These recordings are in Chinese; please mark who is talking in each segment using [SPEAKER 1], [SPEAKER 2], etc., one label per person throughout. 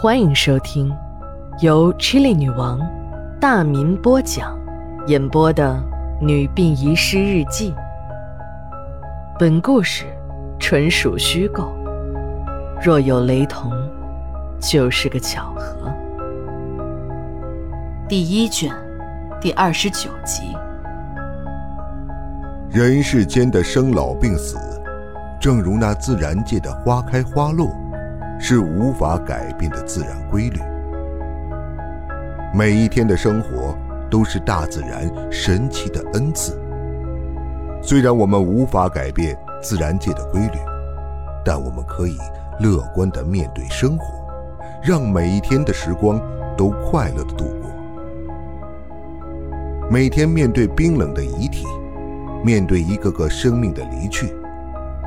[SPEAKER 1] 欢迎收听由 Chili 女王大民播讲、演播的《女病遗失日记》。本故事纯属虚构，若有雷同，就是个巧合。
[SPEAKER 2] 第一卷，第二十九集。
[SPEAKER 3] 人世间的生老病死，正如那自然界的花开花落，是无法改变的自然规律。每一天的生活都是大自然神奇的恩赐。虽然我们无法改变自然界的规律，但我们可以乐观地面对生活，让每一天的时光都快乐地度过。每天面对冰冷的遗体。面对一个个生命的离去，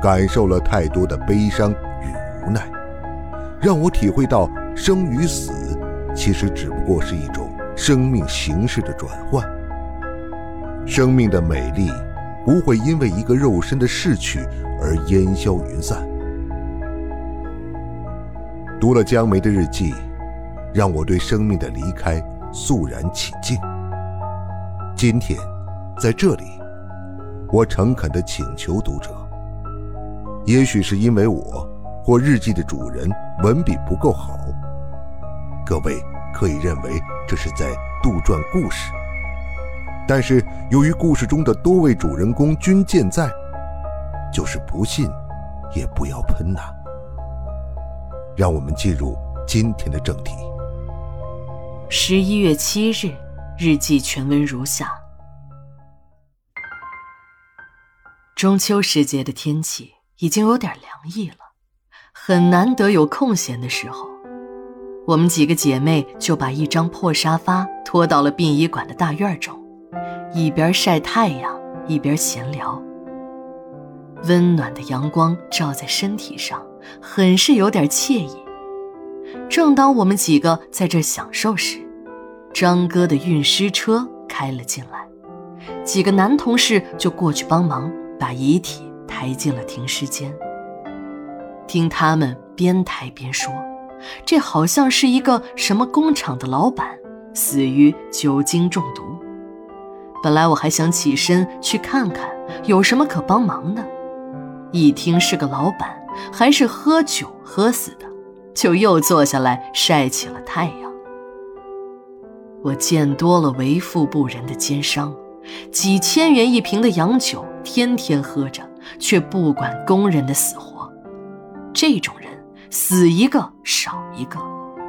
[SPEAKER 3] 感受了太多的悲伤与无奈，让我体会到生与死其实只不过是一种生命形式的转换。生命的美丽不会因为一个肉身的逝去而烟消云散。读了江梅的日记，让我对生命的离开肃然起敬。今天，在这里。我诚恳地请求读者，也许是因为我或日记的主人文笔不够好，各位可以认为这是在杜撰故事。但是由于故事中的多位主人公均健在，就是不信也不要喷呐。让我们进入今天的正题。
[SPEAKER 2] 十一月七日，日记全文如下。中秋时节的天气已经有点凉意了，很难得有空闲的时候，我们几个姐妹就把一张破沙发拖到了殡仪馆的大院中，一边晒太阳一边闲聊。温暖的阳光照在身体上，很是有点惬意。正当我们几个在这享受时，张哥的运尸车开了进来，几个男同事就过去帮忙。把遗体抬进了停尸间。听他们边抬边说，这好像是一个什么工厂的老板死于酒精中毒。本来我还想起身去看看有什么可帮忙的，一听是个老板，还是喝酒喝死的，就又坐下来晒起了太阳。我见多了为富不仁的奸商。几千元一瓶的洋酒，天天喝着，却不管工人的死活。这种人死一个少一个，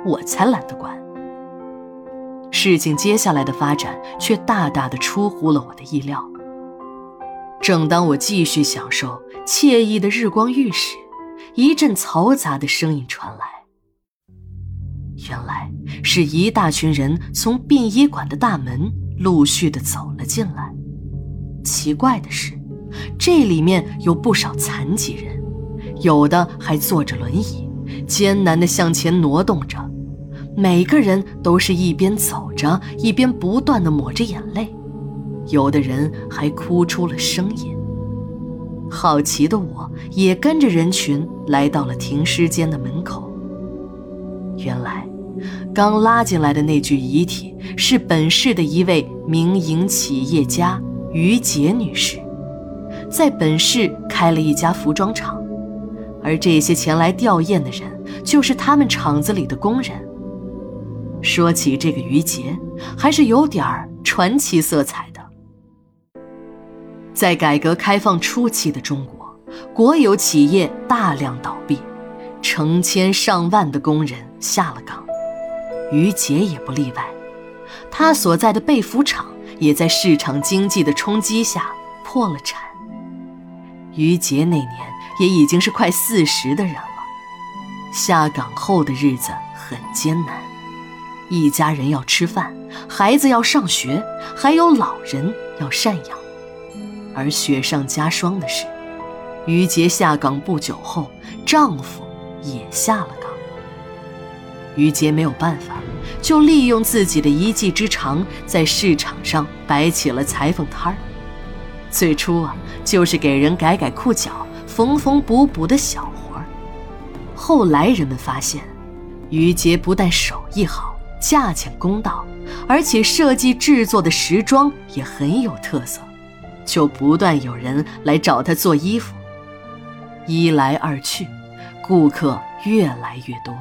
[SPEAKER 2] 我才懒得管。事情接下来的发展却大大的出乎了我的意料。正当我继续享受惬意的日光浴时，一阵嘈杂的声音传来。原来是一大群人从殡仪馆的大门。陆续的走了进来。奇怪的是，这里面有不少残疾人，有的还坐着轮椅，艰难的向前挪动着。每个人都是一边走着，一边不断的抹着眼泪，有的人还哭出了声音。好奇的我也跟着人群来到了停尸间的门口。原来。刚拉进来的那具遗体是本市的一位民营企业家于杰女士，在本市开了一家服装厂，而这些前来吊唁的人就是他们厂子里的工人。说起这个于杰，还是有点儿传奇色彩的。在改革开放初期的中国，国有企业大量倒闭，成千上万的工人下了岗。于杰也不例外，他所在的被服厂也在市场经济的冲击下破了产。于杰那年也已经是快四十的人了，下岗后的日子很艰难，一家人要吃饭，孩子要上学，还有老人要赡养。而雪上加霜的是，于杰下岗不久后，丈夫也下了岗。于杰没有办法，就利用自己的一技之长，在市场上摆起了裁缝摊儿。最初啊，就是给人改改裤脚、缝缝补补的小活儿。后来人们发现，于杰不但手艺好，价钱公道，而且设计制作的时装也很有特色，就不断有人来找他做衣服。一来二去，顾客越来越多，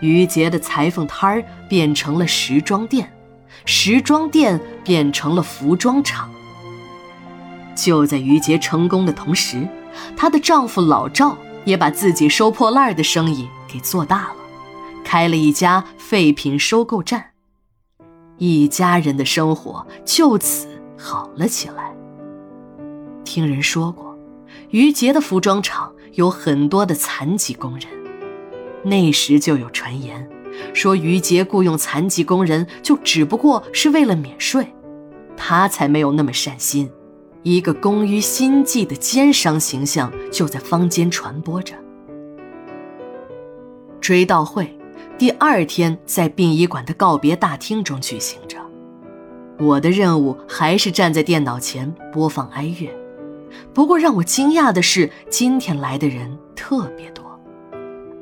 [SPEAKER 2] 于杰的裁缝摊儿变成了时装店，时装店变成了服装厂。就在于杰成功的同时，她的丈夫老赵也把自己收破烂的生意给做大了，开了一家废品收购站，一家人的生活就此好了起来。听人说过。于杰的服装厂有很多的残疾工人，那时就有传言，说于杰雇佣残疾工人就只不过是为了免税，他才没有那么善心，一个工于心计的奸商形象就在坊间传播着。追悼会第二天在殡仪馆的告别大厅中举行着，我的任务还是站在电脑前播放哀乐。不过让我惊讶的是，今天来的人特别多，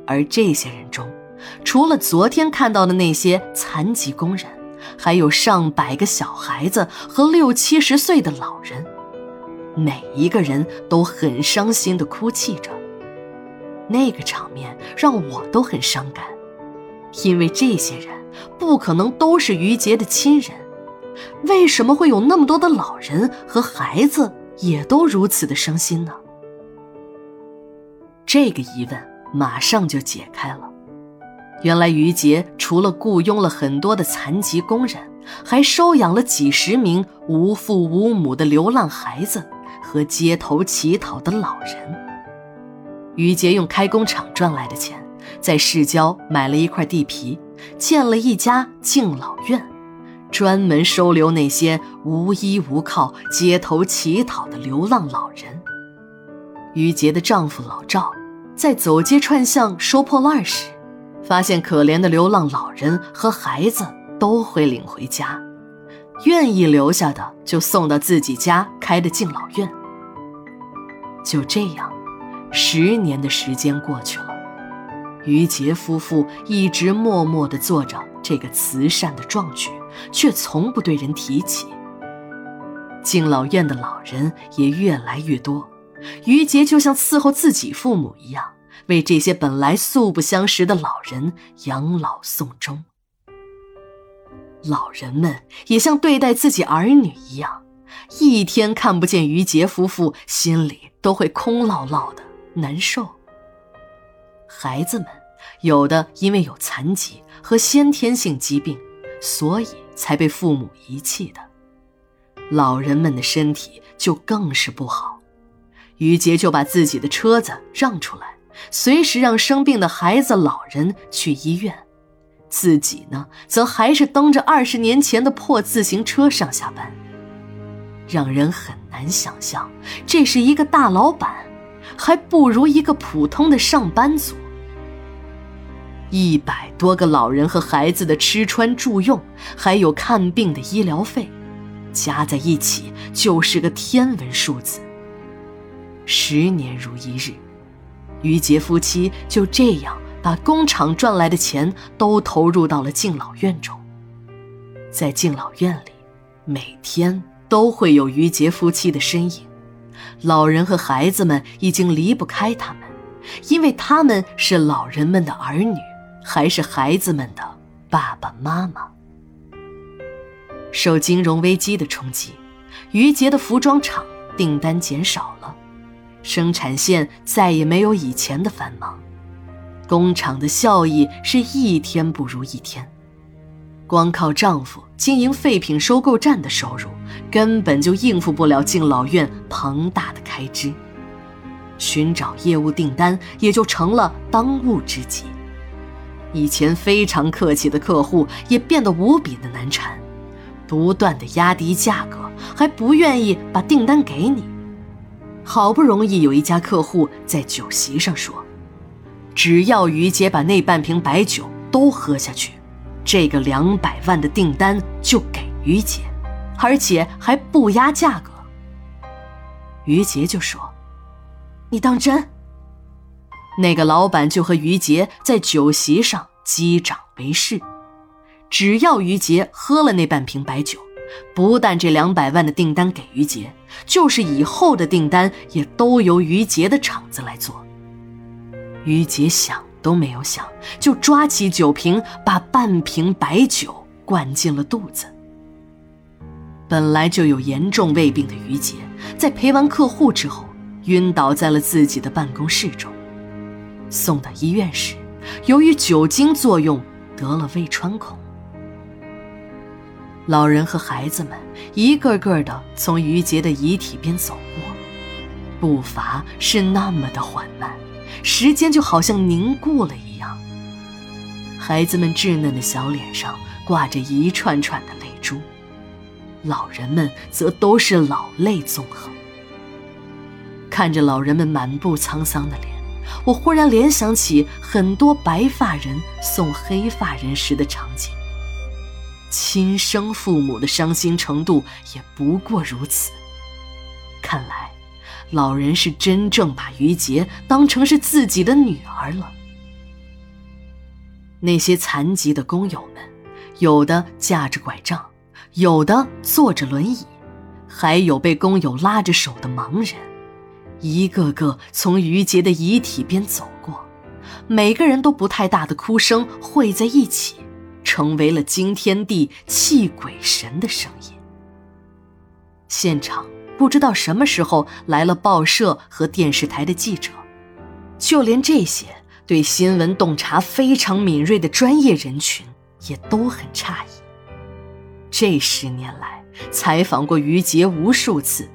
[SPEAKER 2] 而这些人中，除了昨天看到的那些残疾工人，还有上百个小孩子和六七十岁的老人，每一个人都很伤心的哭泣着。那个场面让我都很伤感，因为这些人不可能都是于杰的亲人，为什么会有那么多的老人和孩子？也都如此的伤心呢？这个疑问马上就解开了。原来于杰除了雇佣了很多的残疾工人，还收养了几十名无父无母的流浪孩子和街头乞讨的老人。于杰用开工厂赚来的钱，在市郊买了一块地皮，建了一家敬老院。专门收留那些无依无靠、街头乞讨的流浪老人。于杰的丈夫老赵，在走街串巷收破烂时，发现可怜的流浪老人和孩子都会领回家，愿意留下的就送到自己家开的敬老院。就这样，十年的时间过去了，于杰夫妇一直默默地做着这个慈善的壮举。却从不对人提起。敬老院的老人也越来越多，于杰就像伺候自己父母一样，为这些本来素不相识的老人养老送终。老人们也像对待自己儿女一样，一天看不见于杰夫妇，心里都会空落落的难受。孩子们有的因为有残疾和先天性疾病，所以。才被父母遗弃的，老人们的身体就更是不好。于杰就把自己的车子让出来，随时让生病的孩子、老人去医院，自己呢，则还是蹬着二十年前的破自行车上下班。让人很难想象，这是一个大老板，还不如一个普通的上班族。一百多个老人和孩子的吃穿住用，还有看病的医疗费，加在一起就是个天文数字。十年如一日，于杰夫妻就这样把工厂赚来的钱都投入到了敬老院中。在敬老院里，每天都会有于杰夫妻的身影，老人和孩子们已经离不开他们，因为他们是老人们的儿女。还是孩子们的爸爸妈妈。受金融危机的冲击，于杰的服装厂订单减少了，生产线再也没有以前的繁忙，工厂的效益是一天不如一天。光靠丈夫经营废品收购站的收入，根本就应付不了敬老院庞大的开支，寻找业务订单也就成了当务之急。以前非常客气的客户也变得无比的难缠，不断的压低价格，还不愿意把订单给你。好不容易有一家客户在酒席上说：“只要于姐把那半瓶白酒都喝下去，这个两百万的订单就给于杰，而且还不压价格。”于杰就说：“你当真？”那个老板就和于杰在酒席上击掌为誓，只要于杰喝了那半瓶白酒，不但这两百万的订单给于杰，就是以后的订单也都由于杰的厂子来做。于杰想都没有想，就抓起酒瓶，把半瓶白酒灌进了肚子。本来就有严重胃病的于杰，在陪完客户之后，晕倒在了自己的办公室中。送到医院时，由于酒精作用，得了胃穿孔。老人和孩子们一个个的从于杰的遗体边走过，步伐是那么的缓慢，时间就好像凝固了一样。孩子们稚嫩的小脸上挂着一串串的泪珠。老人们则都是老泪纵横。看着老人们满布沧桑的脸，我忽然联想起很多白发人送黑发人时的场景。亲生父母的伤心程度也不过如此。看来，老人是真正把于杰当成是自己的女儿了。那些残疾的工友们，有的架着拐杖。有的坐着轮椅，还有被工友拉着手的盲人，一个个从于杰的遗体边走过，每个人都不太大的哭声汇在一起，成为了惊天地泣鬼神的声音。现场不知道什么时候来了报社和电视台的记者，就连这些对新闻洞察非常敏锐的专业人群也都很诧异。这十年来，采访过于杰无数次，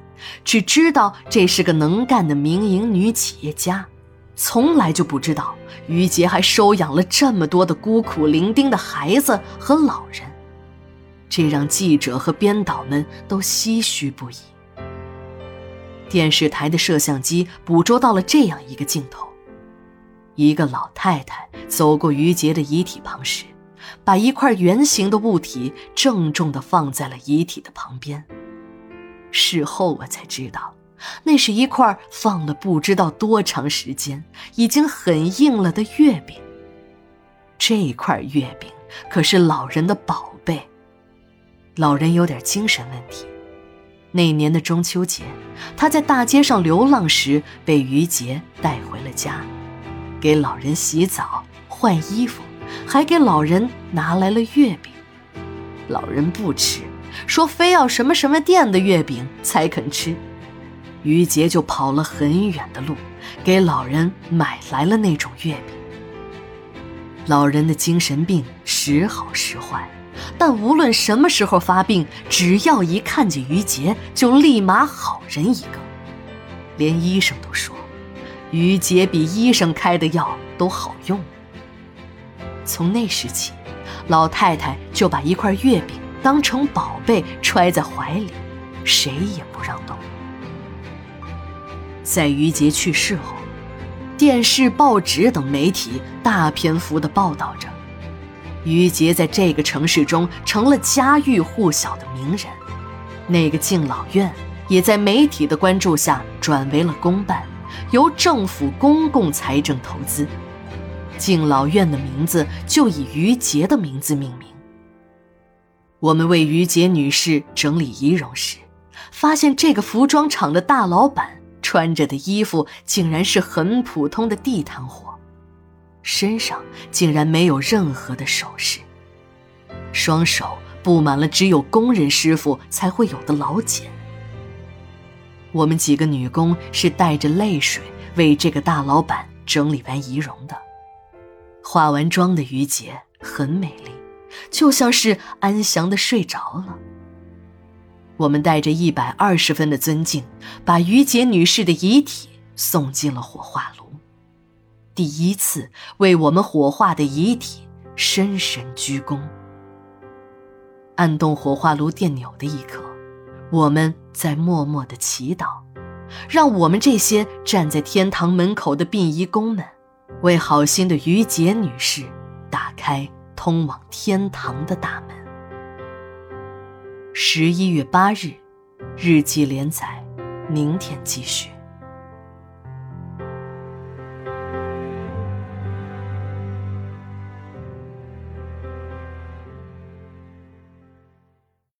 [SPEAKER 2] 只知道这是个能干的民营女企业家，从来就不知道于杰还收养了这么多的孤苦伶仃的孩子和老人，这让记者和编导们都唏嘘不已。电视台的摄像机捕捉到了这样一个镜头：一个老太太走过于杰的遗体旁时。把一块圆形的物体郑重地放在了遗体的旁边。事后我才知道，那是一块放了不知道多长时间、已经很硬了的月饼。这块月饼可是老人的宝贝。老人有点精神问题。那年的中秋节，他在大街上流浪时被于杰带回了家，给老人洗澡、换衣服。还给老人拿来了月饼，老人不吃，说非要什么什么店的月饼才肯吃。于杰就跑了很远的路，给老人买来了那种月饼。老人的精神病时好时坏，但无论什么时候发病，只要一看见于杰，就立马好人一个。连医生都说，于杰比医生开的药都好用。从那时起，老太太就把一块月饼当成宝贝揣在怀里，谁也不让动。在于杰去世后，电视、报纸等媒体大篇幅地报道着，于杰在这个城市中成了家喻户晓的名人。那个敬老院也在媒体的关注下转为了公办，由政府公共财政投资。敬老院的名字就以于杰的名字命名。我们为于杰女士整理仪容时，发现这个服装厂的大老板穿着的衣服竟然是很普通的地摊货，身上竟然没有任何的首饰，双手布满了只有工人师傅才会有的老茧。我们几个女工是带着泪水为这个大老板整理完仪容的。化完妆的于杰很美丽，就像是安详的睡着了。我们带着一百二十分的尊敬，把于杰女士的遗体送进了火化炉，第一次为我们火化的遗体深深鞠躬。按动火化炉电钮的一刻，我们在默默的祈祷，让我们这些站在天堂门口的殡仪工们。为好心的于杰女士打开通往天堂的大门。十一月八日，日记连载，明天继续。